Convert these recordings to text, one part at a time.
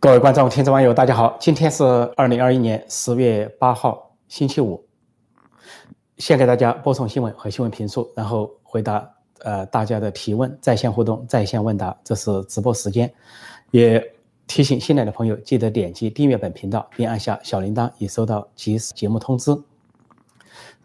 各位观众、听众、网友，大家好！今天是二零二一年十月八号，星期五。先给大家播送新闻和新闻评述，然后回答呃大家的提问，在线互动、在线问答，这是直播时间。也提醒新来的朋友，记得点击订阅本频道，并按下小铃铛，以收到及时节目通知。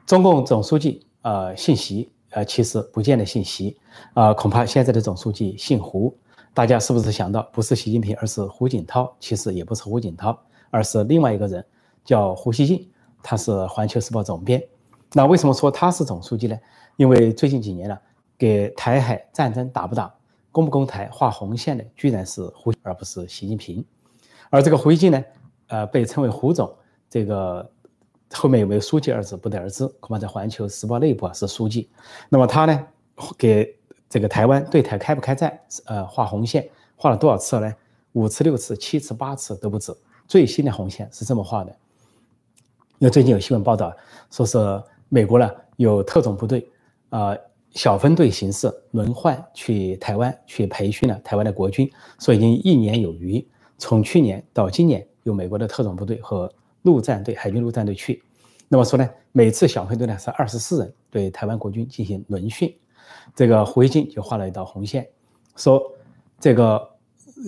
中共总书记呃姓习，呃其实不见得姓习，啊恐怕现在的总书记姓胡。大家是不是想到不是习近平，而是胡锦涛？其实也不是胡锦涛，而是另外一个人，叫胡锡进，他是《环球时报》总编。那为什么说他是总书记呢？因为最近几年呢，给台海战争打不打、攻不攻台、画红线的，居然是胡，而不是习近平。而这个胡锡进呢，呃，被称为胡总，这个后面有没有书记二字不得而知，恐怕在《环球时报》内部啊是书记。那么他呢，给。这个台湾对台开不开战，呃，画红线画了多少次了呢？五次、六次、七次、八次都不止。最新的红线是这么画的。因为最近有新闻报道，说是美国呢有特种部队，啊，小分队形式轮换去台湾去培训了台湾的国军，说已经一年有余。从去年到今年，有美国的特种部队和陆战队、海军陆战队去。那么说呢，每次小分队呢是二十四人对台湾国军进行轮训。这个胡锡进就画了一道红线，说这个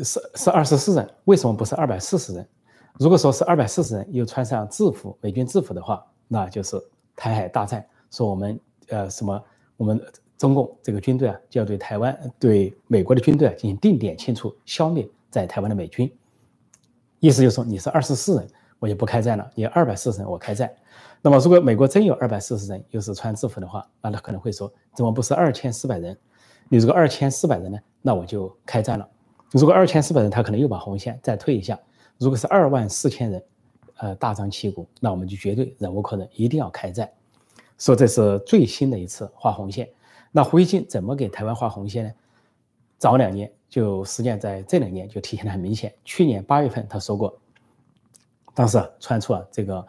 是是二十四人，为什么不是二百四十人？如果说是二百四十人，又穿上制服，美军制服的话，那就是台海大战。说我们呃什么，我们中共这个军队啊，就要对台湾、对美国的军队啊进行定点清除，消灭在台湾的美军。意思就是说，你是二十四人，我就不开战了；你二百四十人，我开战。那么，如果美国真有二百四十人，又是穿制服的话，那他可能会说：怎么不是二千四百人？你如果二千四百人呢？那我就开战了。如果二千四百人，他可能又把红线再退一下。如果是二万四千人，呃，大张旗鼓，那我们就绝对忍无可忍，一定要开战。说这是最新的一次画红线。那胡锡进怎么给台湾画红线呢？早两年就实际上在这两年就体现的很明显。去年八月份他说过，当时啊传出啊这个。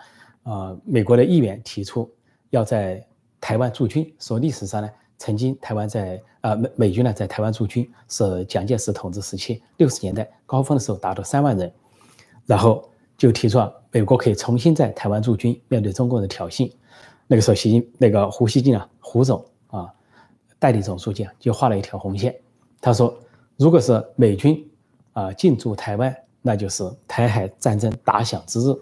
呃，美国的议员提出要在台湾驻军，说历史上呢，曾经台湾在呃美美军呢在台湾驻军是蒋介石统治时期六十年代高峰的时候达到三万人，然后就提出啊，美国可以重新在台湾驻军，面对中共的挑衅。那个时候，习近那个胡锡进啊，胡总啊，代理总书记啊，就画了一条红线，他说，如果是美军啊进驻台湾，那就是台海战争打响之日。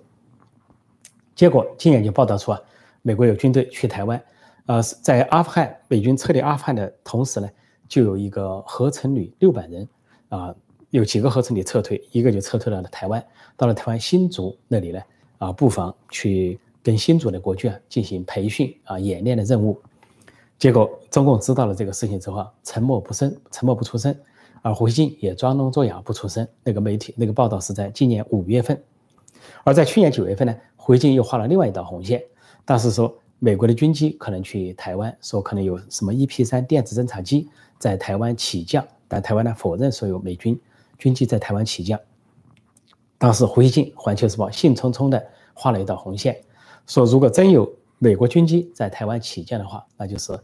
结果今年就报道出啊，美国有军队去台湾，呃，在阿富汗美军撤离阿富汗的同时呢，就有一个合成旅六百人，啊，有几个合成旅撤退，一个就撤退到了台湾，到了台湾新竹那里呢，啊，布防去跟新竹的国军啊进行培训啊演练的任务。结果中共知道了这个事情之后啊，沉默不声，沉默不出声，而胡锡进也装聋作哑不出声。那个媒体那个报道是在今年五月份，而在去年九月份呢。回京又画了另外一道红线，当时说美国的军机可能去台湾，说可能有什么 EP 三电子侦察机在台湾起降，但台湾呢否认说有美军军机在台湾起降。当时胡锡进《环球时报》兴冲冲地画了一道红线，说如果真有美国军机在台湾起降的话，那就是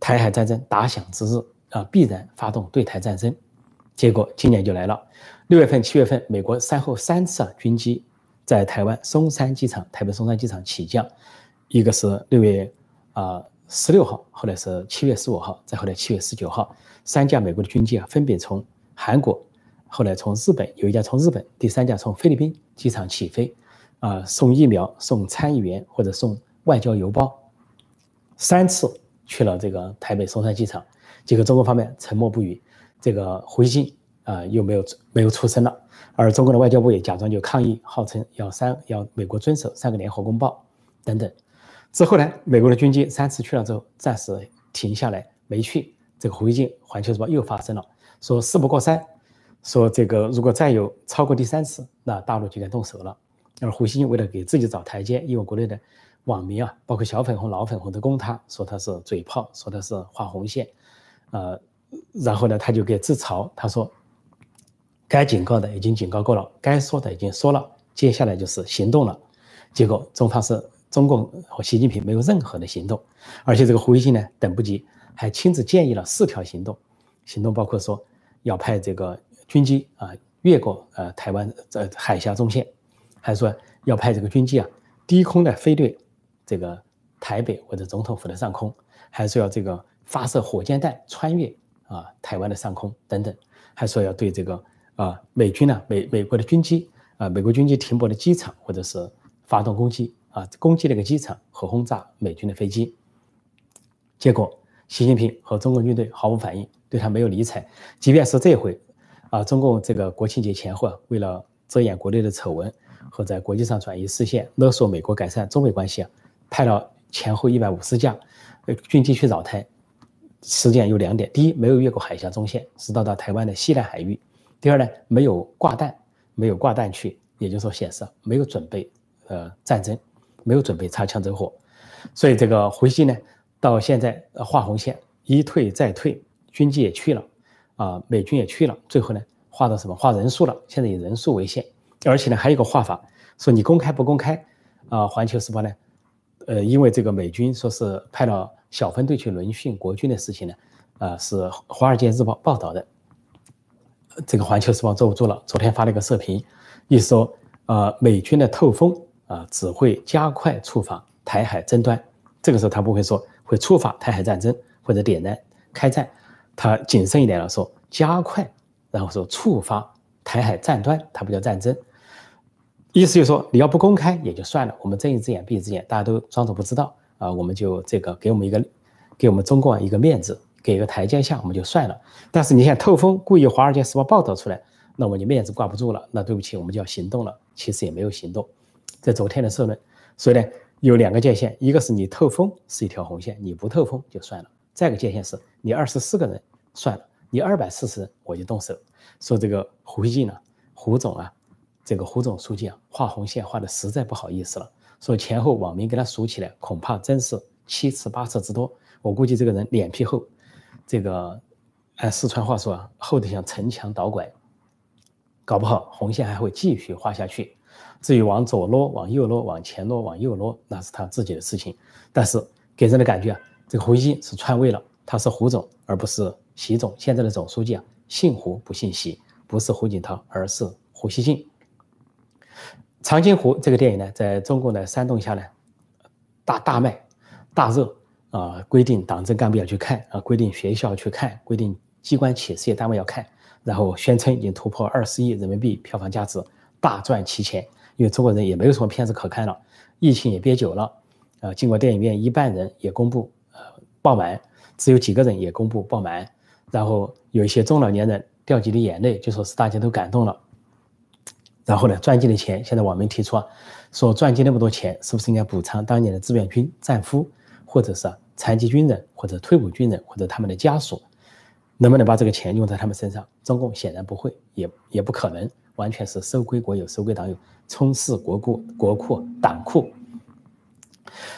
台海战争打响之日啊，必然发动对台战争。结果今年就来了，六月份、七月份，美国先后三次啊军机。在台湾松山机场，台北松山机场起降，一个是六月啊十六号，后来是七月十五号，再后来七月十九号，三架美国的军机啊，分别从韩国，后来从日本有一架从日本，第三架从菲律宾机场起飞，啊送疫苗、送参议员或者送外交邮包，三次去了这个台北松山机场，结果中国方面沉默不语，这个回信啊又没有没有出声了。而中国的外交部也假装就抗议，号称要三要美国遵守三个联合公报等等。之后呢，美国的军机三次去了之后，暂时停下来没去。这个胡锡进《环球时报》又发声了，说事不过三，说这个如果再有超过第三次，那大陆就该动手了。而胡锡进为了给自己找台阶，因为国内的网民啊，包括小粉红、老粉红都攻他，说他是嘴炮，说他是画红线，呃，然后呢，他就给自嘲，他说。该警告的已经警告过了，该说的已经说了，接下来就是行动了。结果中方是中共和习近平没有任何的行动，而且这个胡锡进呢等不及，还亲自建议了四条行动。行动包括说要派这个军机啊越过呃台湾这海峡中线，还说要派这个军机啊低空的飞掠这个台北或者总统府的上空，还是要这个发射火箭弹穿越啊台湾的上空等等，还说要对这个啊美军呢美美国的军机啊美国军机停泊的机场或者是发动攻击啊攻击那个机场和轰炸美军的飞机，结果习近平和中国军队毫无反应，对他没有理睬，即便是这回。啊，中共这个国庆节前后啊，为了遮掩国内的丑闻和在国际上转移视线，勒索美国改善中美关系啊，派了前后一百五十架呃军机去扰台。事件有两点：第一，没有越过海峡中线，是到达台湾的西南海域；第二呢，没有挂弹，没有挂弹去，也就是说显示没有准备呃战争，没有准备擦枪走火。所以这个回击呢，到现在画红线，一退再退，军机也去了。啊，美军也去了，最后呢，画到什么？画人数了。现在以人数为限，而且呢，还有一个画法，说你公开不公开？啊，环球时报呢，呃，因为这个美军说是派了小分队去轮训国军的事情呢，啊，是华尔街日报报道的。这个环球时报坐不住了，昨天发了一个视频，意思说，啊，美军的透风啊，只会加快触发台海争端。这个时候他不会说会触发台海战争或者点燃开战。他谨慎一点了，说加快，然后说触发台海战端，它不叫战争，意思就是说你要不公开也就算了，我们睁一只眼闭一只眼，大家都装作不知道啊，我们就这个给我们一个，给我们中国一个面子，给个台阶下，我们就算了。但是你想透风，故意《华尔街时报》报道出来，那我们就面子挂不住了，那对不起，我们就要行动了。其实也没有行动，在昨天的社论，所以呢有两个界限，一个是你透风是一条红线，你不透风就算了。再个界限是你二十四个人。算了，你二百四十人我就动手。说这个胡锡进呢，胡总啊，这个胡总书记啊，画红线画的实在不好意思了。说前后网民给他数起来，恐怕真是七次八次之多。我估计这个人脸皮厚，这个按四川话说啊，厚的像城墙倒拐，搞不好红线还会继续画下去。至于往左挪、往右挪、往前挪、往右挪，那是他自己的事情。但是给人的感觉啊，这个胡锡进是篡位了，他是胡总，而不是。习总现在的总书记啊，姓胡不姓习，不是胡锦涛，而是胡锡进。长津湖这个电影呢，在中共的煽动下呢，大大卖，大热啊！规定党政干部要去看啊，规定学校去看，规定机关企事业单位要看，然后宣称已经突破二十亿人民币票房价值，大赚其钱。因为中国人也没有什么片子可看了，疫情也憋久了啊。经过电影院一半人也公布呃爆满，只有几个人也公布爆满。然后有一些中老年人掉几滴眼泪，就说是大家都感动了。然后呢，赚进的钱，现在网民提出啊，说赚进那么多钱，是不是应该补偿当年的志愿军战俘，或者是残疾军人，或者退伍军人，或者他们的家属，能不能把这个钱用在他们身上？中共显然不会，也也不可能，完全是收归国有，收归党有，充实国库、国库、党库。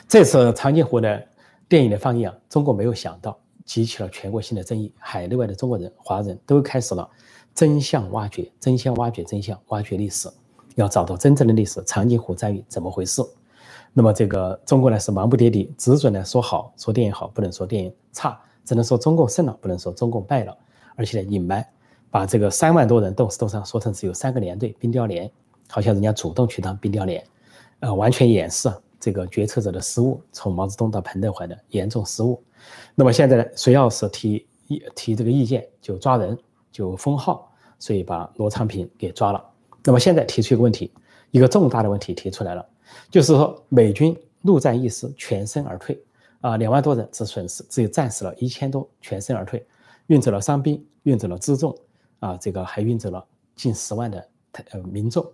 这次长津湖的电影的放映啊，中国没有想到。激起了全国性的争议，海内外的中国人、华人都开始了真相挖掘、真相挖掘、真相挖掘历史，要找到真正的历史。长津湖战役怎么回事？那么这个中国呢是忙不迭地，只准呢说好，说电影好，不能说电影差，只能说中共胜了，不能说中共败了。而且呢隐瞒，把这个三万多人冻死冻伤说成只有三个连队冰雕连，好像人家主动去当冰雕连，呃，完全掩饰这个决策者的失误，从毛泽东到彭德怀的严重失误。那么现在呢，谁要是提意提这个意见，就抓人，就封号，所以把罗昌平给抓了。那么现在提出一个问题，一个重大的问题提出来了，就是说美军陆战一师全身而退，啊，两万多人只损失，只有战死了一千多，全身而退，运走了伤兵，运走了辎重，啊，这个还运走了近十万的呃民众。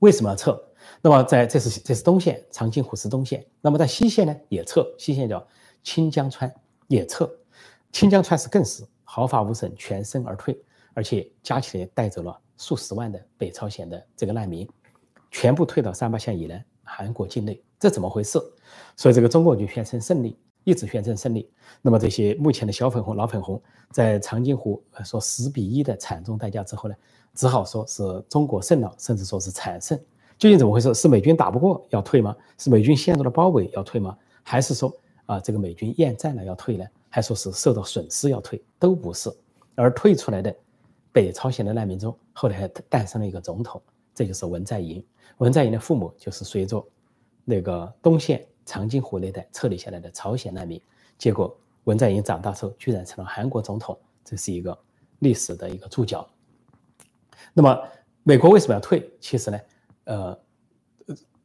为什么要撤？那么在这是这是东线，长津湖是东线，那么在西线呢也撤，西线叫。清江川也撤，清江川是更是毫发无损，全身而退，而且加起来带走了数十万的北朝鲜的这个难民，全部退到三八线以南韩国境内，这怎么回事？所以这个中国就宣称胜利，一直宣称胜利。那么这些目前的小粉红、老粉红，在长津湖说十比一的惨重代价之后呢，只好说是中国胜了，甚至说是惨胜。究竟怎么回事？是美军打不过要退吗？是美军陷入了包围要退吗？还是说？啊，这个美军厌战了要退呢，还说是受到损失要退，都不是。而退出来的北朝鲜的难民中，后来还诞生了一个总统，这就是文在寅。文在寅的父母就是随着那个东线长津湖那带撤离下来的朝鲜难民，结果文在寅长大之后居然成了韩国总统，这是一个历史的一个注脚。那么美国为什么要退？其实呢，呃，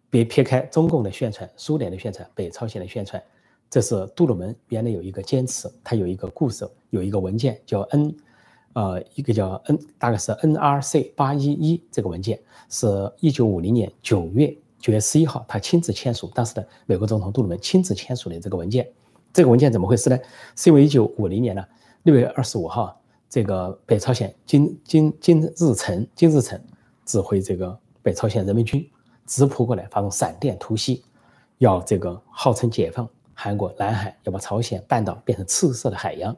别撇开中共的宣传、苏联的宣传、北朝鲜的宣传。这是杜鲁门原来有一个坚持，他有一个故事，有一个文件叫 N，呃，一个叫 N，大概是 NRC 八一一这个文件，是一九五零年九月九月十一号他亲自签署，当时的美国总统杜鲁门亲自签署的这个文件。这个文件怎么回事呢？是因为一九五零年呢六月二十五号，这个北朝鲜金金金日成金日成指挥这个北朝鲜人民军直扑过来，发动闪电突袭，要这个号称解放。韩国南海要把朝鲜半岛变成赤色的海洋，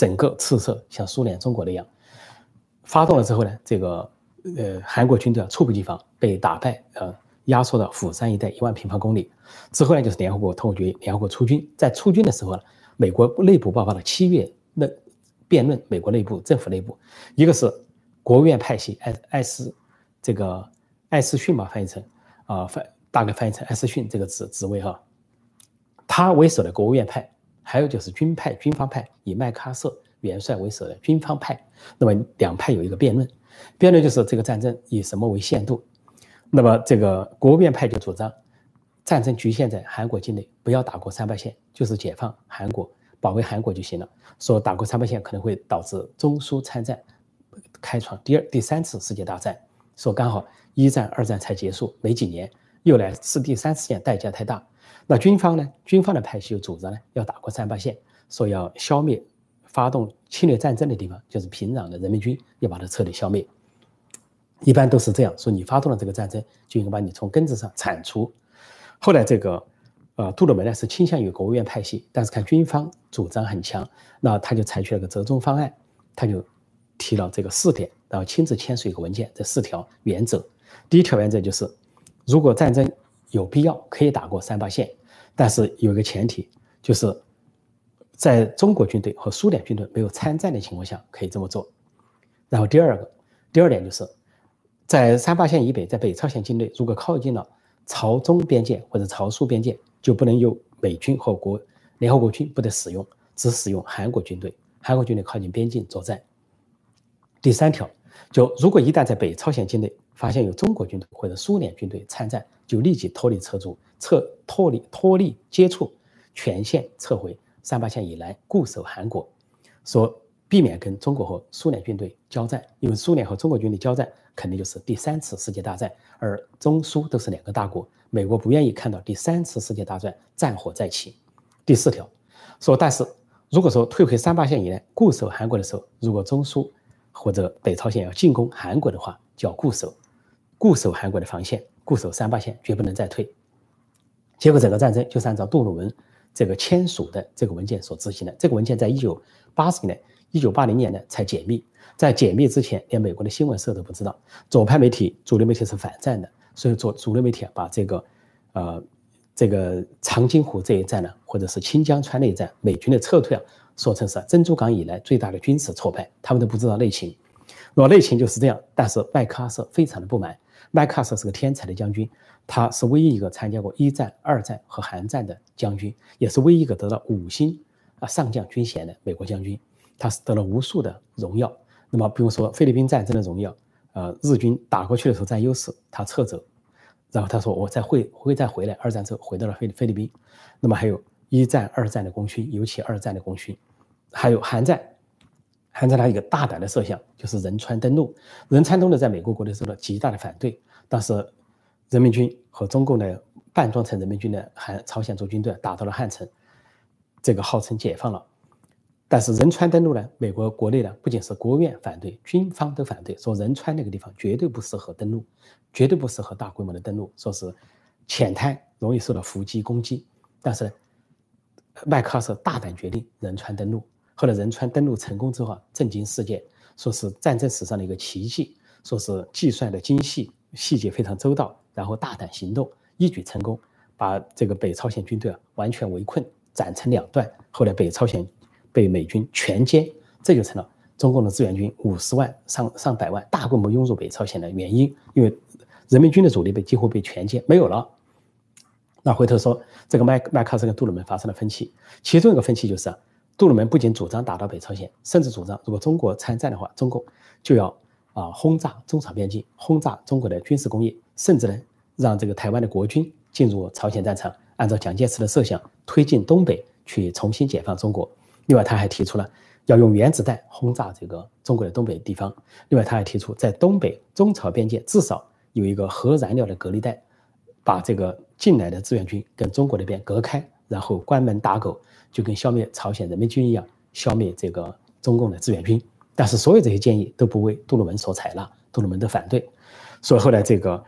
整个赤色像苏联、中国那样。发动了之后呢，这个呃韩国军队猝不及防被打败，呃压缩到釜山一带一万平方公里。之后呢，就是联合国通过决议，联合国出军。在出军的时候呢，美国内部爆发了七月论辩论，美国内部政府内部，一个是国务院派系艾艾斯这个艾斯逊嘛翻译成啊翻大概翻译成艾斯逊这个职职位哈。他为首的国务院派，还有就是军派、军方派，以麦克阿瑟元帅为首的军方派。那么两派有一个辩论，辩论就是这个战争以什么为限度。那么这个国务院派就主张，战争局限在韩国境内，不要打过三八线，就是解放韩国、保卫韩国就行了。说打过三八线可能会导致中苏参战，开创第二、第三次世界大战。说刚好一战、二战才结束没几年，又来是第三次线，代价太大。那军方呢？军方的派系有主张呢，要打过三八线，说要消灭发动侵略战争的地方，就是平壤的人民军，要把它彻底消灭。一般都是这样说，你发动了这个战争，就应该把你从根子上铲除。后来这个，呃，杜鲁门呢是倾向于国务院派系，但是看军方主张很强，那他就采取了个折中方案，他就提了这个四点，然后亲自签署一个文件，这四条原则。第一条原则就是，如果战争有必要，可以打过三八线。但是有一个前提，就是在中国军队和苏联军队没有参战的情况下，可以这么做。然后第二个，第二点就是，在三八线以北，在北朝鲜境内，如果靠近了朝中边界或者朝苏边界，就不能由美军和国联合国军不得使用，只使用韩国军队。韩国军队靠近边境作战。第三条，就如果一旦在北朝鲜境内发现有中国军队或者苏联军队参战，就立即脱离车族。撤脱离脱离接触，全线撤回三八线以南，固守韩国，说避免跟中国和苏联军队交战，因为苏联和中国军队交战肯定就是第三次世界大战，而中苏都是两个大国，美国不愿意看到第三次世界大战战火再起。第四条说，但是如果说退回三八线以南，固守韩国的时候，如果中苏或者北朝鲜要进攻韩国的话，就要固守，固守韩国的防线，固守三八线，绝不能再退。结果整个战争就是按照杜鲁门这个签署的这个文件所执行的。这个文件在一九八十年、一九八零年呢才解密，在解密之前，连美国的新闻社都不知道。左派媒体、主流媒体是反战的，所以主主流媒体啊，把这个，呃，这个长津湖这一战呢，或者是清江川那一战，美军的撤退啊，说成是珍珠港以来最大的军事挫败，他们都不知道内情。那么内情就是这样，但是麦克阿瑟非常的不满。麦克阿瑟是个天才的将军。他是唯一一个参加过一战、二战和韩战的将军，也是唯一一个得到五星啊上将军衔的美国将军。他是得了无数的荣耀。那么，比如说菲律宾战争的荣耀，呃，日军打过去的时候占优势，他撤走，然后他说我再会会再回来。二战之后回到了菲菲律宾。那么还有一战、二战的功勋，尤其二战的功勋，还有韩战。韩战他一个大胆的设想就是仁川登陆。仁川登陆在美国国内受到极大的反对，但是。人民军和中共的半装成人民军的韩朝鲜族军队打到了汉城，这个号称解放了。但是仁川登陆呢，美国国内呢不仅是国务院反对，军方都反对，说仁川那个地方绝对不适合登陆，绝对不适合大规模的登陆，说是浅滩容易受到伏击攻击。但是，麦克阿瑟大胆决定仁川登陆。后来仁川登陆成功之后，震惊世界，说是战争史上的一个奇迹，说是计算的精细，细节非常周到。然后大胆行动，一举成功，把这个北朝鲜军队啊完全围困，斩成两段。后来北朝鲜被美军全歼，这就成了中共的志愿军五十万上上百万大规模涌入北朝鲜的原因，因为人民军的主力被几乎被全歼没有了。那回头说，这个麦麦克斯跟杜鲁门发生了分歧，其中一个分歧就是，杜鲁门不仅主张打到北朝鲜，甚至主张如果中国参战的话，中共就要啊轰炸中朝边境，轰炸中国的军事工业，甚至呢让这个台湾的国军进入朝鲜战场，按照蒋介石的设想推进东北去重新解放中国。另外，他还提出了要用原子弹轰炸这个中国的东北地方。另外，他还提出在东北中朝边界至少有一个核燃料的隔离带。把这个进来的志愿军跟中国那边隔开，然后关门打狗，就跟消灭朝鲜人民军一样，消灭这个中共的志愿军。但是所有这些建议都不为杜鲁门所采纳，杜鲁门的反对。所以后来这个，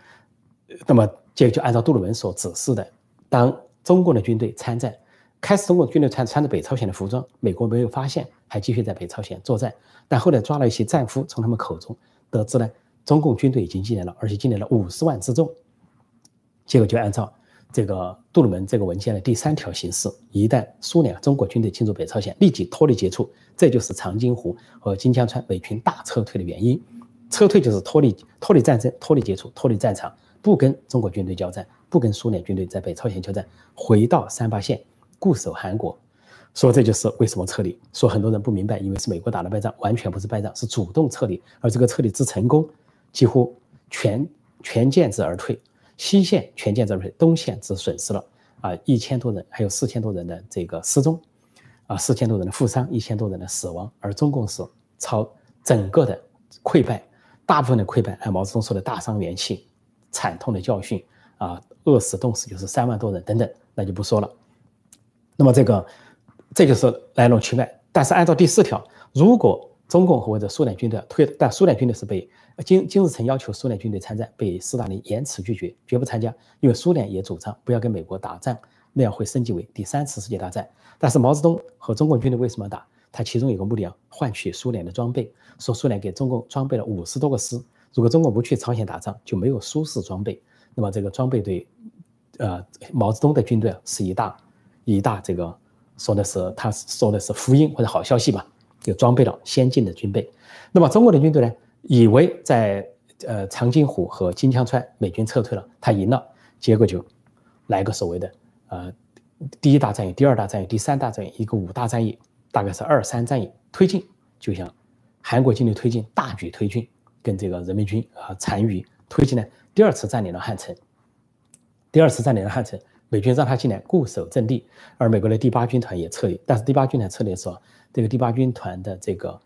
那么就就按照杜鲁门所指示的，当中共的军队参战，开始中国军队穿穿着北朝鲜的服装，美国没有发现，还继续在北朝鲜作战。但后来抓了一些战俘，从他们口中得知呢，中共军队已经进来了，而且进来了五十万之众。结果就按照这个杜鲁门这个文件的第三条形式，一旦苏联、中国军队进入北朝鲜，立即脱离接触，这就是长津湖和金江川美军大撤退的原因。撤退就是脱离脱离战争、脱离接触、脱离战场，不跟中国军队交战，不跟苏联军队在北朝鲜交战，回到三八线固守韩国。说这就是为什么撤离。说很多人不明白，以为是美国打了败仗，完全不是败仗，是主动撤离。而这个撤离之成功，几乎全全舰之而退。西线全歼之退，东线只损失了啊一千多人，还有四千多人的这个失踪，啊四千多人的负伤，一千多人的死亡，而中共是朝整个的溃败，大部分的溃败，按毛泽东说的大伤元气，惨痛的教训啊，饿死冻死就是三万多人等等，那就不说了。那么这个这就是来龙去脉，但是按照第四条，如果中共或者苏联军队退，但苏联军队是被金金日成要求苏联军队参战，被斯大林严词拒绝，绝不参加。因为苏联也主张不要跟美国打仗，那样会升级为第三次世界大战。但是毛泽东和中国军队为什么打？他其中有个目的啊，换取苏联的装备。说苏联给中共装备了五十多个师，如果中国不去朝鲜打仗，就没有苏式装备。那么这个装备对，呃，毛泽东的军队是一大一大这个说的是他说的是福音或者好消息吧。就装备了先进的军备，那么中国的军队呢？以为在呃长津湖和金枪川美军撤退了，他赢了，结果就来个所谓的呃第一大战役、第二大战役、第三大战役，一个五大战役，大概是二三战役推进，就像韩国军队推进大举推进，跟这个人民军啊残余推进呢，第二次占领了汉城，第二次占领了汉城，美军让他进来固守阵地，而美国的第八军团也撤离，但是第八军团撤离的时候。这个第八军团的这个，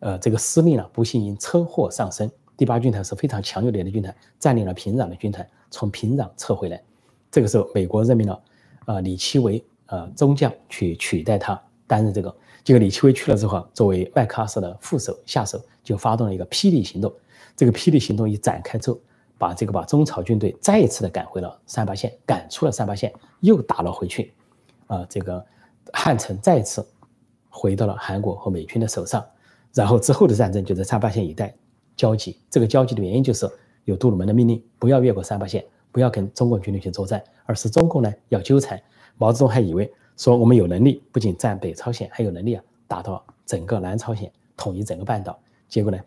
呃，这个司令呢，不幸因车祸丧生。第八军团是非常强有力的军团，占领了平壤的军团，从平壤撤回来。这个时候，美国任命了，呃，李奇微，呃，中将去取代他担任这个。结果李奇微去了之后，作为麦克阿瑟的副手下手，就发动了一个霹雳行动。这个霹雳行动一展开之后，把这个把中朝军队再一次的赶回了三八线，赶出了三八线，又打了回去。啊，这个汉城再次。回到了韩国和美军的手上，然后之后的战争就在三八线一带交集。这个交集的原因就是有杜鲁门的命令，不要越过三八线，不要跟中共军队去作战，而是中共呢要纠缠。毛泽东还以为说我们有能力，不仅占北朝鲜，还有能力啊打到整个南朝鲜，统一整个半岛。结果呢，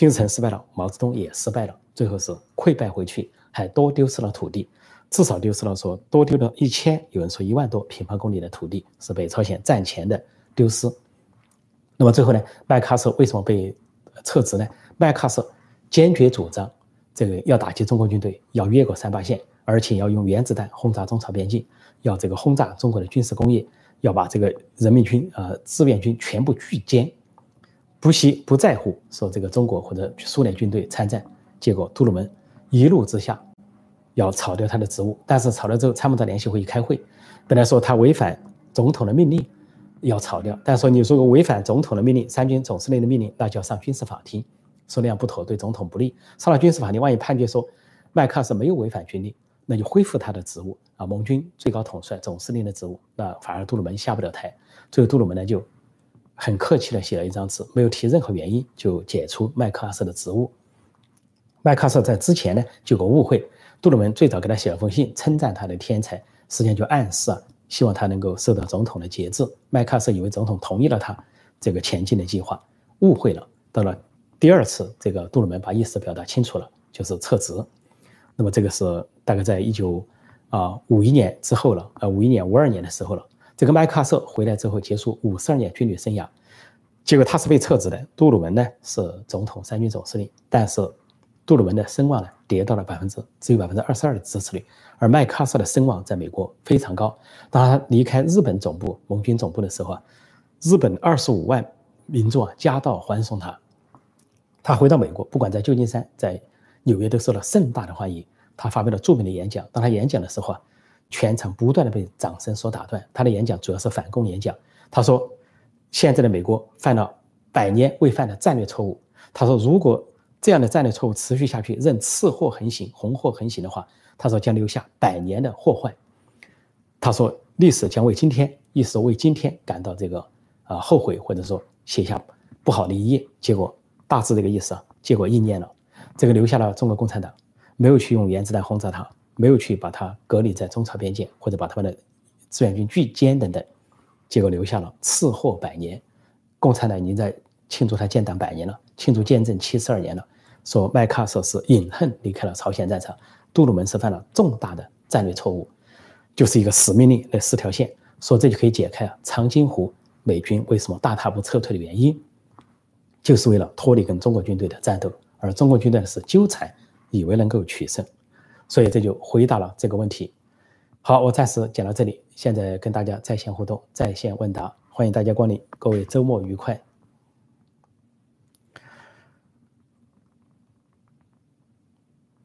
金日成失败了，毛泽东也失败了，最后是溃败回去，还多丢失了土地，至少丢失了说多丢了一千，有人说一万多平方公里的土地是北朝鲜战前的。丢失，那么最后呢？麦克阿瑟为什么被撤职呢？麦克阿瑟坚决主张这个要打击中国军队，要越过三八线，而且要用原子弹轰炸中朝边境，要这个轰炸中国的军事工业，要把这个人民军呃志愿军全部拒歼，不惜不在乎说这个中国或者苏联军队参战。结果杜鲁门一怒之下要炒掉他的职务，但是炒了之后，参谋长联席会议开会，本来说他违反总统的命令。要炒掉，但是说你如果违反总统的命令，三军总司令的命令，那就要上军事法庭，说那样不妥，对总统不利。上了军事法庭，万一判决说麦克阿瑟没有违反军令，那就恢复他的职务啊，盟军最高统帅、总司令的职务，那反而杜鲁门下不了台。最后杜鲁门呢就很客气的写了一张纸，没有提任何原因就解除麦克阿瑟的职务。麦克阿瑟在之前呢就有个误会，杜鲁门最早给他写了封信，称赞他的天才，实际上就暗示啊。希望他能够受到总统的节制。麦克阿瑟以为总统同意了他这个前进的计划，误会了。到了第二次，这个杜鲁门把意思表达清楚了，就是撤职。那么这个是大概在一九啊五一年之后了，呃五一年五二年的时候了。这个麦克阿瑟回来之后，结束五十二年军旅生涯，结果他是被撤职的。杜鲁门呢是总统三军总司令，但是杜鲁门的声望呢跌到了百分之只有百分之二十二的支持率，而麦克阿瑟的声望在美国非常高。当他离开日本总部盟军总部的时候啊，日本二十五万民众啊夹道欢送他。他回到美国，不管在旧金山、在纽约都受到盛大的欢迎。他发表了著名的演讲。当他演讲的时候啊。全场不断的被掌声所打断。他的演讲主要是反共演讲。他说：“现在的美国犯了百年未犯的战略错误。”他说：“如果这样的战略错误持续下去，任次祸横行、红祸横行的话，他说将留下百年的祸患。”他说：“历史将为今天，历史为今天感到这个啊后悔，或者说写下不好的一页。”结果大致这个意思啊，结果应验了。这个留下了中国共产党，没有去用原子弹轰炸他。没有去把它隔离在中朝边界，或者把他们的志愿军拒歼等等，结果留下了次祸百年。共产党已经在庆祝他建党百年了，庆祝建政七十二年了。说麦克阿瑟是隐恨离开了朝鲜战场，杜鲁门是犯了重大的战略错误，就是一个死命令那四条线。说这就可以解开啊长津湖美军为什么大踏步撤退的原因，就是为了脱离跟中国军队的战斗，而中国军队是纠缠，以为能够取胜。所以这就回答了这个问题。好，我暂时讲到这里，现在跟大家在线互动、在线问答，欢迎大家光临。各位周末愉快。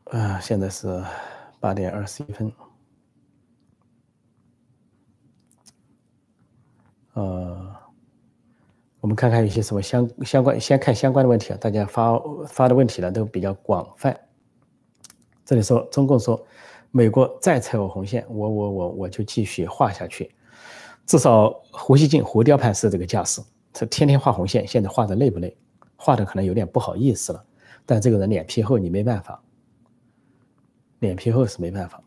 啊，现在是八点二十一分。呃，我们看看有些什么相相关，先看相关的问题啊。大家发发的问题呢都比较广泛。这里说，中共说，美国再踩我红线，我我我我就继续画下去。至少胡锡进、胡雕盘是这个架势，他天天画红线，现在画的累不累？画的可能有点不好意思了。但这个人脸皮厚，你没办法，脸皮厚是没办法。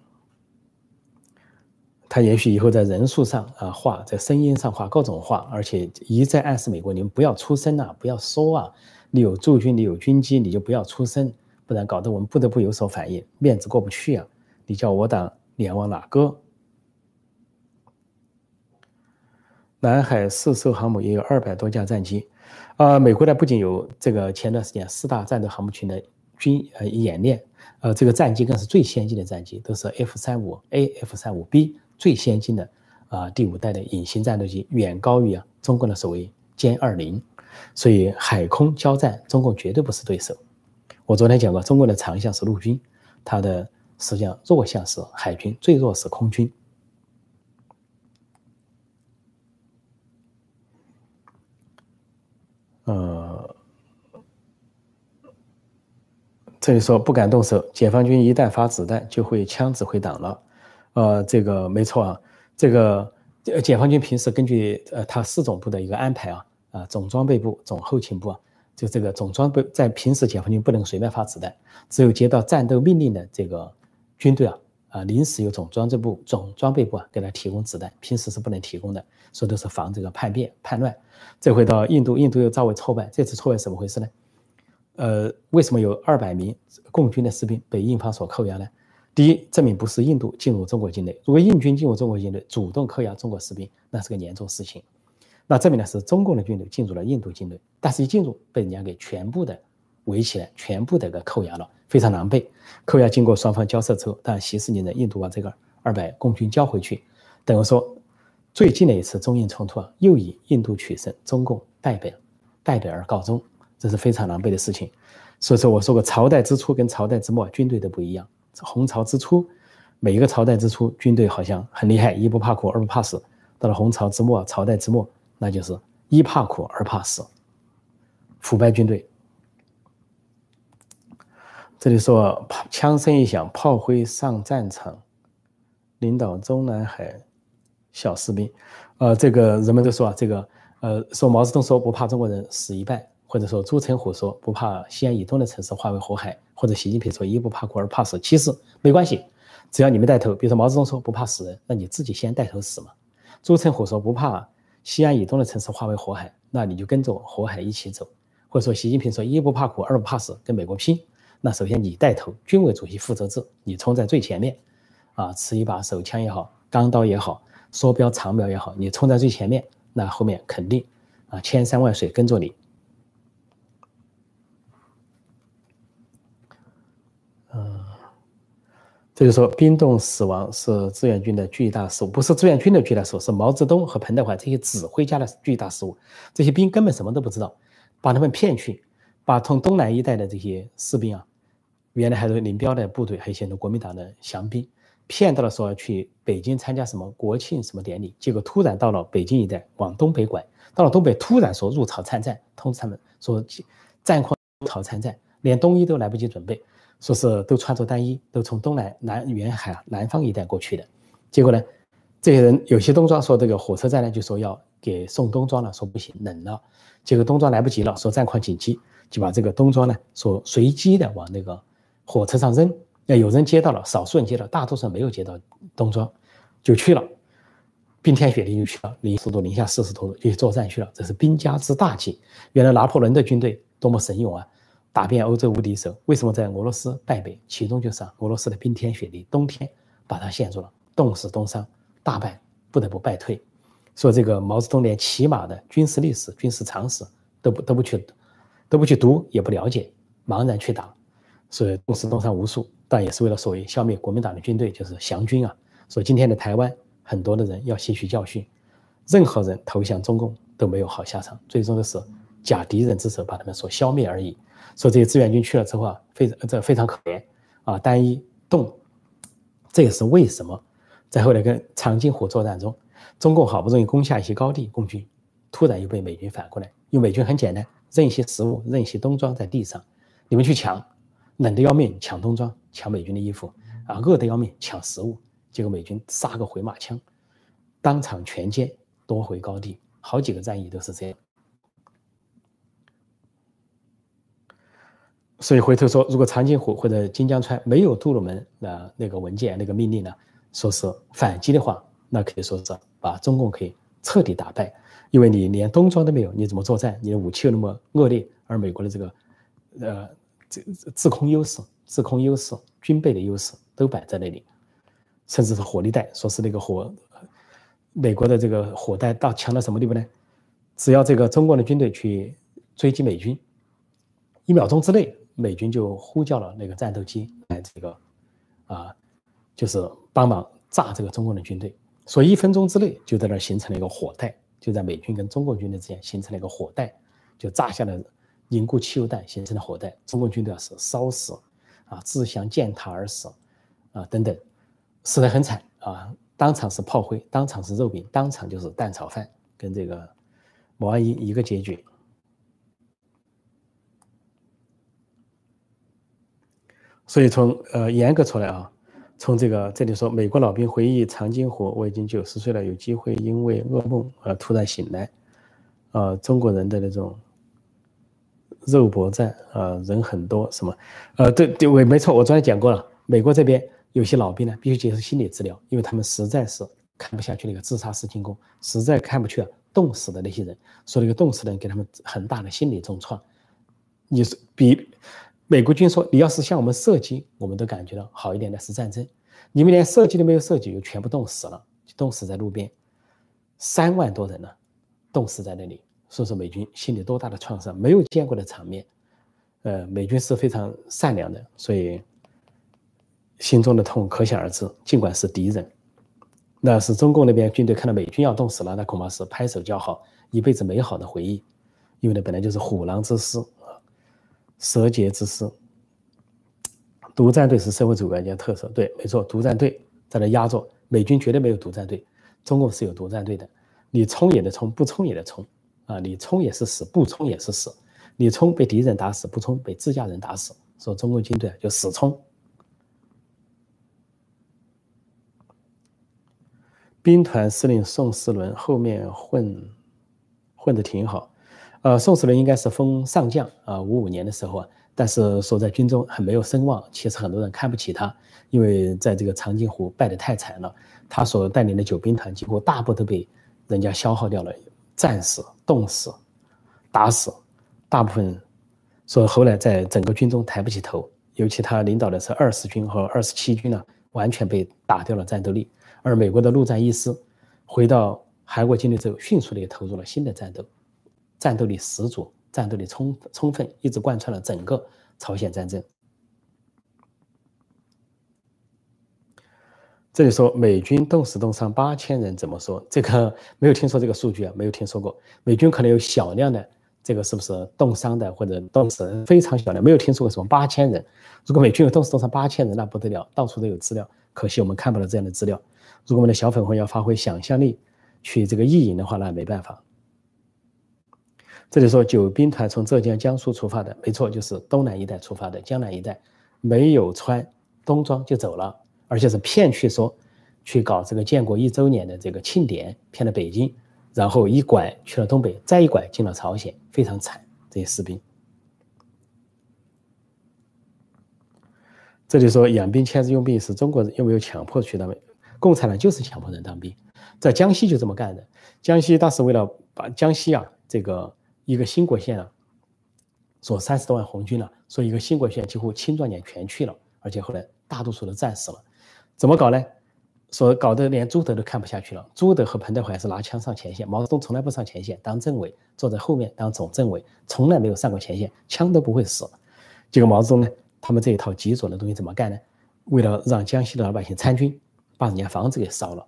他也许以后在人数上啊画，在声音上画各种画，而且一再暗示美国，你们不要出声啊，不要说啊，你有驻军，你有军机，你就不要出声。不然搞得我们不得不有所反应，面子过不去啊！你叫我党脸往哪搁？南海四艘航母也有二百多架战机，啊，美国呢不仅有这个前段时间四大战斗航母群的军呃演练，呃，这个战机更是最先进的战机，都是 F 三五 A、F 三五 B 最先进的啊第五代的隐形战斗机，远高于啊中国的所谓歼二零，所以海空交战，中共绝对不是对手。我昨天讲过，中国的长项是陆军，它的实际上弱项是海军，最弱是空军。呃，这里说不敢动手，解放军一旦发子弹就会枪指挥党了。呃，这个没错啊，这个解放军平时根据呃他四总部的一个安排啊，啊总装备部、总后勤部啊。就这个总装备，在平时解放军不能随便发子弹，只有接到战斗命令的这个军队啊，啊，临时有总装备部、总装备部啊给他提供子弹，平时是不能提供的，说的是防这个叛变、叛乱。这回到印度，印度又遭为挫败，这次挫败怎么回事呢？呃，为什么有二百名共军的士兵被印方所扣押呢？第一，证明不是印度进入中国境内，如果印军进入中国境内，主动扣押中国士兵，那是个严重事情。那证明呢是中共的军队进入了印度境内，但是一进入被人家给全部的围起来，全部的给扣押了，非常狼狈。扣押经过双方交涉之后，但习四年的印度把这个二百共军交回去，等于说最近的一次中印冲突啊，又以印度取胜，中共败北，败北而告终，这是非常狼狈的事情。所以说我说过，朝代之初跟朝代之末军队都不一样。红朝之初，每一个朝代之初军队好像很厉害，一不怕苦，二不怕死。到了红朝之末，朝代之末。那就是一怕苦二怕死，腐败军队。这里说枪声一响，炮灰上战场，领导中南海小士兵。呃，这个人们都说啊，这个呃，说毛泽东说不怕中国人死一半，或者说朱成虎说不怕西安以东的城市化为火海，或者习近平说一不怕苦二怕死。其实没关系，只要你们带头。比如说毛泽东说不怕死人，那你自己先带头死嘛。朱成虎说不怕。西安以东的城市化为火海，那你就跟着火海一起走。或者说习近平说一不怕苦，二不怕死，跟美国拼。那首先你带头，军委主席负责制，你冲在最前面，啊，持一把手枪也好，钢刀也好，缩标长标也好，你冲在最前面，那后面肯定啊千山万水跟着你。这就说冰冻死亡是志愿军的巨大失误，不是志愿军的巨大失误，是毛泽东和彭德怀这些指挥家的巨大失误。这些兵根本什么都不知道，把他们骗去，把从东南一带的这些士兵啊，原来还是林彪的部队，还有一些国民党的降兵，骗到了说去北京参加什么国庆什么典礼，结果突然到了北京一带往东北拐，到了东北突然说入朝参战，通知他们说战况入朝参战，连冬衣都来不及准备。说是都穿着单衣，都从东南南沿海南方一带过去的，结果呢，这些人有些冬装说这个火车站呢就说要给送冬装了，说不行冷了，结果冬装来不及了，说战况紧急，就把这个冬装呢说随机的往那个火车上扔，那有人接到了，少数人接到，大多数人没有接到冬装，就去了，冰天雪地就去了，零速度零下四十多度就去作战去了，这是兵家之大忌。原来拿破仑的军队多么神勇啊！打遍欧洲无敌手，为什么在俄罗斯败北？其中就是俄罗斯的冰天雪地，冬天把他陷住了，冻死冻伤，大败，不得不败退。说这个毛泽东连起码的军事历史、军事常识都不都不去，都不去读，也不了解，茫然去打，所以冻死冻伤无数，但也是为了所谓消灭国民党的军队，就是降军啊。说今天的台湾很多的人要吸取教训，任何人投降中共都没有好下场，最终的是假敌人之手把他们所消灭而已。说这些志愿军去了之后啊，非常这非常可怜啊，单一冻，这也是为什么在后来跟长津湖作战中，中共好不容易攻下一些高地，共军突然又被美军反过来，因为美军很简单，扔一些食物，扔一些冬装在地上，你们去抢，冷的要命抢冬装，抢美军的衣服啊，饿的要命抢食物，结果美军杀个回马枪，当场全歼夺回高地，好几个战役都是这样。所以回头说，如果长津湖或者金江川没有杜鲁门的那个文件、那个命令呢，说是反击的话，那可以说是把中共可以彻底打败，因为你连冬装都没有，你怎么作战？你的武器又那么恶劣，而美国的这个，呃，这制空优势、制空优势、军备的优势都摆在那里，甚至是火力带，说是那个火，美国的这个火带到强到什么地步呢？只要这个中国的军队去追击美军，一秒钟之内。美军就呼叫了那个战斗机来这个，啊，就是帮忙炸这个中共的军队。所以一分钟之内就在那形成了一个火带，就在美军跟中共军队之间形成了一个火带，就炸下了凝固汽油弹形成的火带。中共军队是烧死，啊，自相践踏而死，啊，等等，死得很惨啊，当场是炮灰，当场是肉饼，当场就是蛋炒饭，跟这个毛岸英一个结局。所以从呃严格出来啊，从这个这里说，美国老兵回忆长津湖，我已经九十岁了，有机会因为噩梦而突然醒来，啊，中国人的那种肉搏战啊，人很多什么，呃，对对，我没错，我昨天讲过了，美国这边有些老兵呢，必须接受心理治疗，因为他们实在是看不下去那个自杀式进攻，实在看不去了冻死的那些人，说那个冻死的人给他们很大的心理重创，你是比。美国军说：“你要是向我们射击，我们都感觉到好一点的是战争。你们连射击都没有射击，就全部冻死了，冻死在路边，三万多人呢，冻死在那里。说说美军心里多大的创伤，没有见过的场面。呃，美军是非常善良的，所以心中的痛可想而知。尽管是敌人，那是中共那边军队看到美军要冻死了，那恐怕是拍手叫好，一辈子美好的回忆。因为那本来就是虎狼之师。”蛇节之师，独战队是社会主义国家特色。对，没错，独战队在那压着美军，绝对没有独战队。中共是有独战队的，你冲也得冲，不冲也得冲啊！你冲也是死，不冲也是死。你冲被敌人打死，不冲被自家人打死。说中共军队就死冲。兵团司令宋时轮后面混混的挺好。呃，宋时轮应该是封上将啊，五五年的时候啊，但是说在军中很没有声望，其实很多人看不起他，因为在这个长津湖败得太惨了，他所带领的九兵团几乎大部都被人家消耗掉了，战死、冻死、打死，大部分说后来在整个军中抬不起头，尤其他领导的是二十军和二十七军呢，完全被打掉了战斗力。而美国的陆战一师回到韩国境内之后，迅速的投入了新的战斗，战斗力十足，战斗力充充分，一直贯穿了整个朝鲜战争。这里说美军冻死冻伤八千人，怎么说？这个没有听说这个数据啊，没有听说过。美军可能有小量的这个是不是冻伤的或者冻死非常小量，没有听说过什么八千人。如果美军有冻死冻伤八千人，那不得了，到处都有资料。可惜我们看不到这样的资料。如果我们的小粉红要发挥想象力去这个意淫的话，那没办法。这里说九兵团从浙江、江苏出发的，没错，就是东南一带出发的，江南一带没有穿冬装就走了。而且是骗去说，去搞这个建国一周年的这个庆典，骗了北京，然后一拐去了东北，再一拐进了朝鲜，非常惨。这些士兵，这里说养兵千日用兵是中国人有没有强迫去当兵？共产党就是强迫人当兵，在江西就这么干的。江西当时为了把江西啊这个一个兴国县啊，说三十多万红军了，说一个兴国县几乎青壮年全去了，而且后来大多数都战死了。怎么搞呢？说搞得连朱德都看不下去了。朱德和彭德怀是拿枪上前线，毛泽东从来不上前线，当政委，坐在后面当总政委，从来没有上过前线，枪都不会使。结果毛泽东呢，他们这一套极左的东西怎么干呢？为了让江西的老百姓参军，把人家房子给烧了，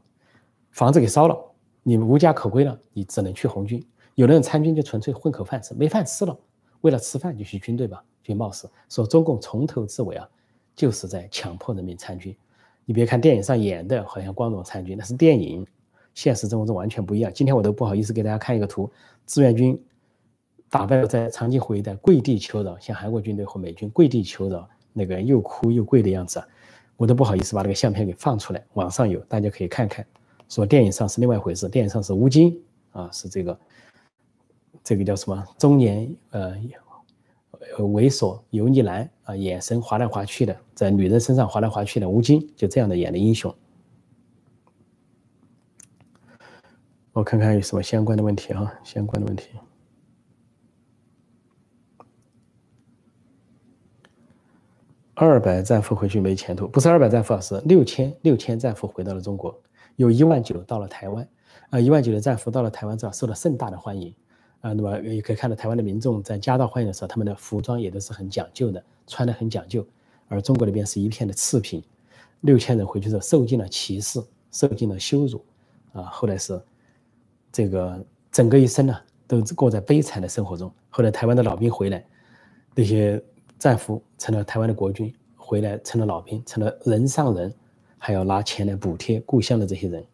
房子给烧了，你无家可归了，你只能去红军。有的人参军就纯粹混口饭吃，没饭吃了，为了吃饭就去军队吧，去冒死。说中共从头至尾啊，就是在强迫人民参军。你别看电影上演的好像光荣参军，那是电影，现实生活中完全不一样。今天我都不好意思给大家看一个图，志愿军打败了在长津湖一带跪地求饶，向韩国军队和美军跪地求饶，那个又哭又跪的样子，我都不好意思把那个相片给放出来，网上有，大家可以看看。说电影上是另外一回事，电影上是吴京啊，是这个这个叫什么中年呃。猥琐油腻男啊，眼神滑来滑去的，在女人身上滑来滑去的吴京，就这样的演的英雄。我看看有什么相关的问题啊？相关的问题。二百战俘回去没前途，不是二百战俘，是六千六千战俘回到了中国，有一万九到了台湾，啊，一万九的战俘到了台湾之后受到盛大的欢迎。啊，那么也可以看到台湾的民众在夹道欢迎的时候，他们的服装也都是很讲究的，穿的很讲究。而中国那边是一片的次品，六千人回去之后受尽了歧视，受尽了羞辱，啊，后来是这个整个一生呢都过在悲惨的生活中。后来台湾的老兵回来，那些战俘成了台湾的国军，回来成了老兵，成了人上人，还要拿钱来补贴故乡的这些人。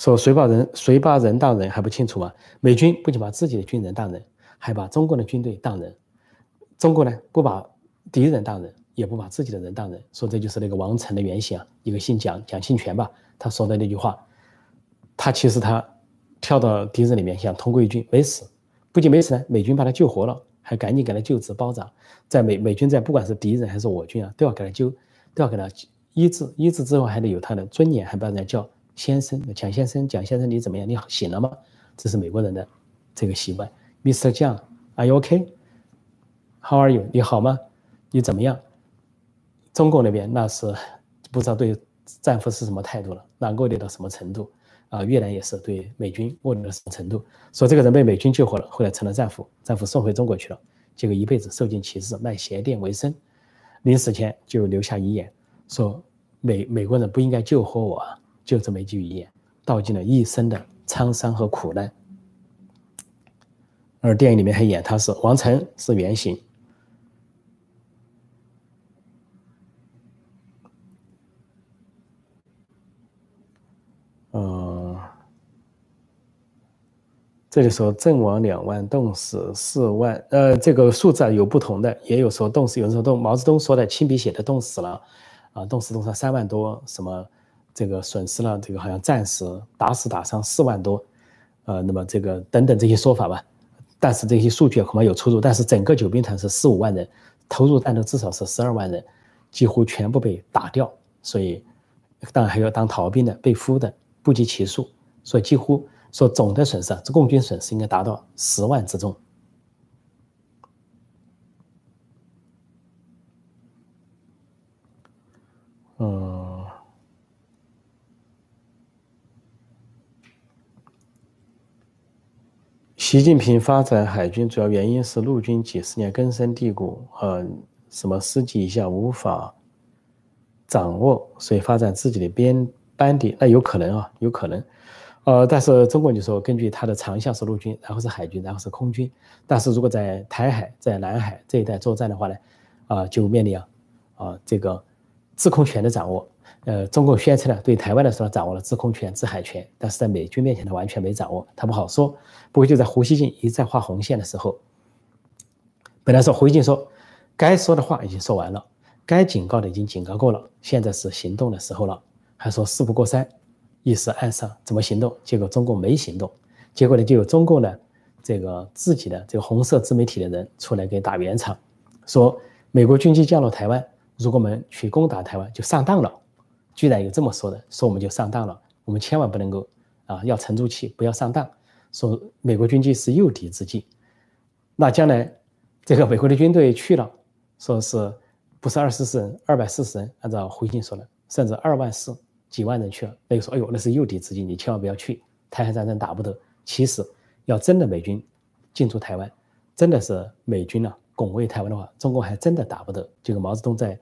说谁把人谁把人当人还不清楚吗？美军不仅把自己的军人当人，还把中国的军队当人。中国呢，不把敌人当人，也不把自己的人当人。说这就是那个王成的原型啊，一个姓蒋蒋庆泉吧，他说的那句话。他其实他跳到敌人里面想通过一军没死，不仅没死呢，美军把他救活了，还赶紧给他救治包扎。在美美军在不管是敌人还是我军啊，都要给他救，都要给他医治，医治之后还得有他的尊严，还把人家叫。先生，蒋先生，蒋先生，你怎么样？你醒了吗？这是美国人的这个习惯。Mr. 蒋，Are you OK？How are you？你好吗？你怎么样？中国那边那是不知道对战俘是什么态度了，那恶劣到什么程度啊？越南也是对美军恶劣到什么程度？说这个人被美军救活了，后来成了战俘，战俘送回中国去了，结果一辈子受尽歧视，卖鞋垫为生。临死前就留下遗言，说美美国人不应该救活我。啊就这么一句遗言，道尽了一生的沧桑和苦难。而电影里面还演他是王成是原型。嗯，这里说阵亡两万，冻死四万。呃，这个数字啊有不同的，也有说冻死，有人说冻。毛泽东说的亲笔写的冻死了，啊，冻死冻伤三万多，什么？这个损失了，这个好像战死打死打伤四万多，呃，那么这个等等这些说法吧，但是这些数据恐怕有出入。但是整个九兵团是四五万人，投入战斗至少是十二万人，几乎全部被打掉。所以，当然还有当逃兵的、被俘的不计其数。所以几乎说总的损失，这共军损失应该达到十万之众。习近平发展海军主要原因是陆军几十年根深蒂固，呃，什么师级以下无法掌握，所以发展自己的编班底，那有可能啊，有可能。呃，但是中国就说，根据它的长项是陆军，然后是海军，然后是空军。但是如果在台海、在南海这一带作战的话呢，啊，就面临啊，啊这个制空权的掌握。呃，中共宣称呢，对台湾的时候掌握了制空权、制海权，但是在美军面前呢，完全没掌握，他不好说。不过就在胡锡进一再画红线的时候，本来说胡锡进说，该说的话已经说完了，该警告的已经警告过了，现在是行动的时候了，还说事不过三。一时暗上怎么行动？结果中共没行动，结果呢就有中共的这个自己的这个红色自媒体的人出来给打圆场，说美国军机降落台湾，如果我们去攻打台湾就上当了，居然有这么说的，说我们就上当了，我们千万不能够啊要沉住气，不要上当，说美国军机是诱敌之计，那将来这个美国的军队去了，说是不是二十四人，二百四十人，按照回信说的，甚至二万四。几万人去了，那个说：“哎呦，那是诱敌之计，你千万不要去。台海战争打不得。其实，要真的美军进驻台湾，真的是美军呢拱卫台湾的话，中国还真的打不得。这个毛泽东在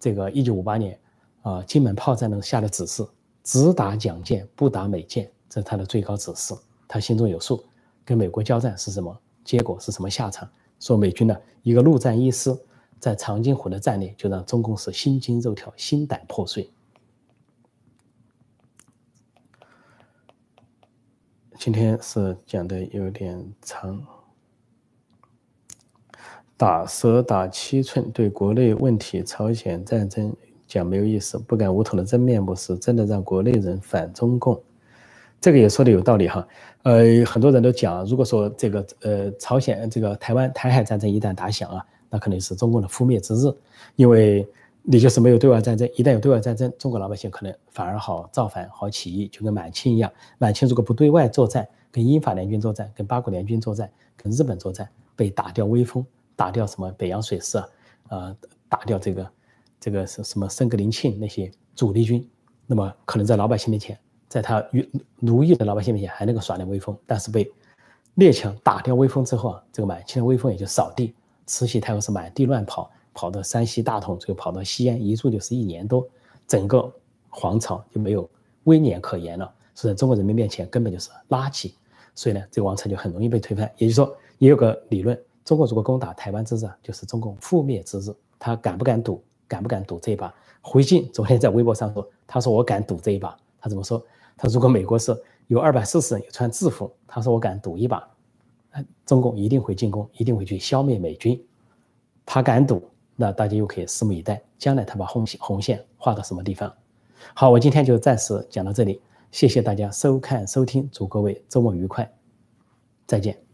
这个一九五八年啊金门炮战呢下的指示，只打蒋舰，不打美舰，这是他的最高指示。他心中有数，跟美国交战是什么结果，是什么下场？说美军呢一个陆战一师在长津湖的战略，就让中共是心惊肉跳，心胆破碎。”今天是讲的有点长，打蛇打七寸，对国内问题、朝鲜战争讲没有意思，不敢无统的真面目是真的让国内人反中共，这个也说的有道理哈。呃，很多人都讲，如果说这个呃朝鲜这个台湾台海战争一旦打响啊，那肯定是中共的覆灭之日，因为。你就是没有对外战争，一旦有对外战争，中国老百姓可能反而好造反、好起义，就跟满清一样。满清如果不对外作战，跟英法联军作战，跟八国联军作战，跟日本作战，被打掉威风，打掉什么北洋水师啊，呃，打掉这个这个是什么森格林沁那些主力军，那么可能在老百姓面前，在他奴奴役的老百姓面前还能够耍点威风，但是被列强打掉威风之后啊，这个满清的威风也就扫地，慈禧太后是满地乱跑。跑到山西大同，最后跑到西安，一住就是一年多，整个皇朝就没有威严可言了，所以在中国人民面前根本就是垃圾，所以呢，这个王朝就很容易被推翻。也就是说，也有个理论，中国如果攻打台湾之日，就是中共覆灭之日。他敢不敢赌？敢不敢赌这一把？胡锦昨天在微博上说，他说我敢赌这一把。他怎么说？他如果美国是有二百四十人有穿制服，他说我敢赌一把，中共一定会进攻，一定会去消灭美军。他敢赌。那大家又可以拭目以待，将来他把红红线画到什么地方？好，我今天就暂时讲到这里，谢谢大家收看收听，祝各位周末愉快，再见。